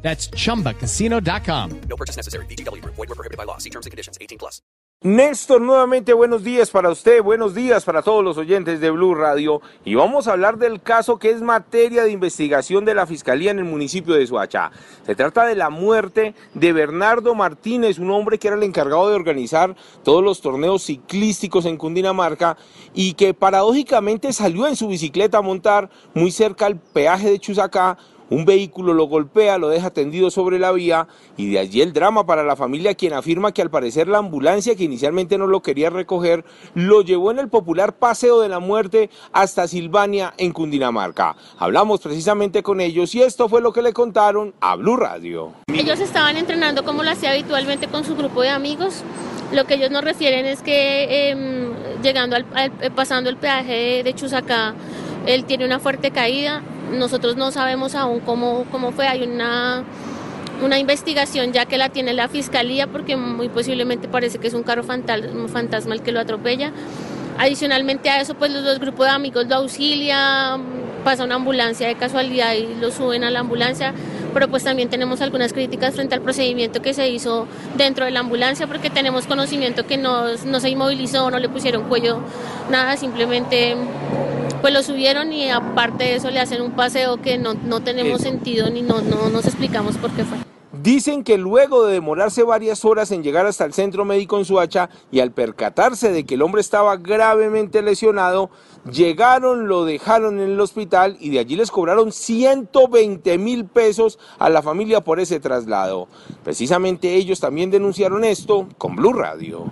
That's chumbacasino.com. No purchase necessary. BGW. Void were prohibited by law. See terms and conditions. 18 plus. Néstor, nuevamente buenos días para usted, buenos días para todos los oyentes de Blue Radio y vamos a hablar del caso que es materia de investigación de la Fiscalía en el municipio de Soacha. Se trata de la muerte de Bernardo Martínez, un hombre que era el encargado de organizar todos los torneos ciclísticos en Cundinamarca y que paradójicamente salió en su bicicleta a montar muy cerca al peaje de Chusacá un vehículo lo golpea, lo deja tendido sobre la vía y de allí el drama para la familia quien afirma que al parecer la ambulancia que inicialmente no lo quería recoger lo llevó en el popular Paseo de la Muerte hasta Silvania en Cundinamarca. Hablamos precisamente con ellos y esto fue lo que le contaron a Blue Radio. Ellos estaban entrenando como lo hacía habitualmente con su grupo de amigos. Lo que ellos nos refieren es que em, llegando al, al- pasando el peaje de, de Chusacá, él tiene una fuerte caída. Nosotros no sabemos aún cómo, cómo fue. Hay una, una investigación ya que la tiene la fiscalía porque muy posiblemente parece que es un carro fantasma el que lo atropella. Adicionalmente a eso, pues los dos grupos de amigos lo auxilian, pasa una ambulancia de casualidad y lo suben a la ambulancia, pero pues también tenemos algunas críticas frente al procedimiento que se hizo dentro de la ambulancia porque tenemos conocimiento que no, no se inmovilizó, no le pusieron cuello, nada, simplemente pues lo subieron y aparte de eso le hacen un paseo que no, no tenemos Eso. sentido ni no, no nos explicamos por qué fue. Dicen que luego de demorarse varias horas en llegar hasta el centro médico en Suacha y al percatarse de que el hombre estaba gravemente lesionado, llegaron, lo dejaron en el hospital y de allí les cobraron 120 mil pesos a la familia por ese traslado. Precisamente ellos también denunciaron esto con Blue Radio.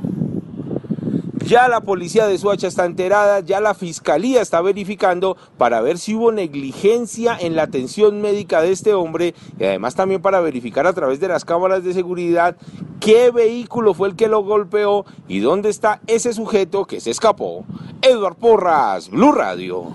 Ya la policía de Suacha está enterada, ya la fiscalía está verificando para ver si hubo negligencia en la atención médica de este hombre y además también para verificar a través de las cámaras de seguridad qué vehículo fue el que lo golpeó y dónde está ese sujeto que se escapó. Edward Porras, Blue Radio.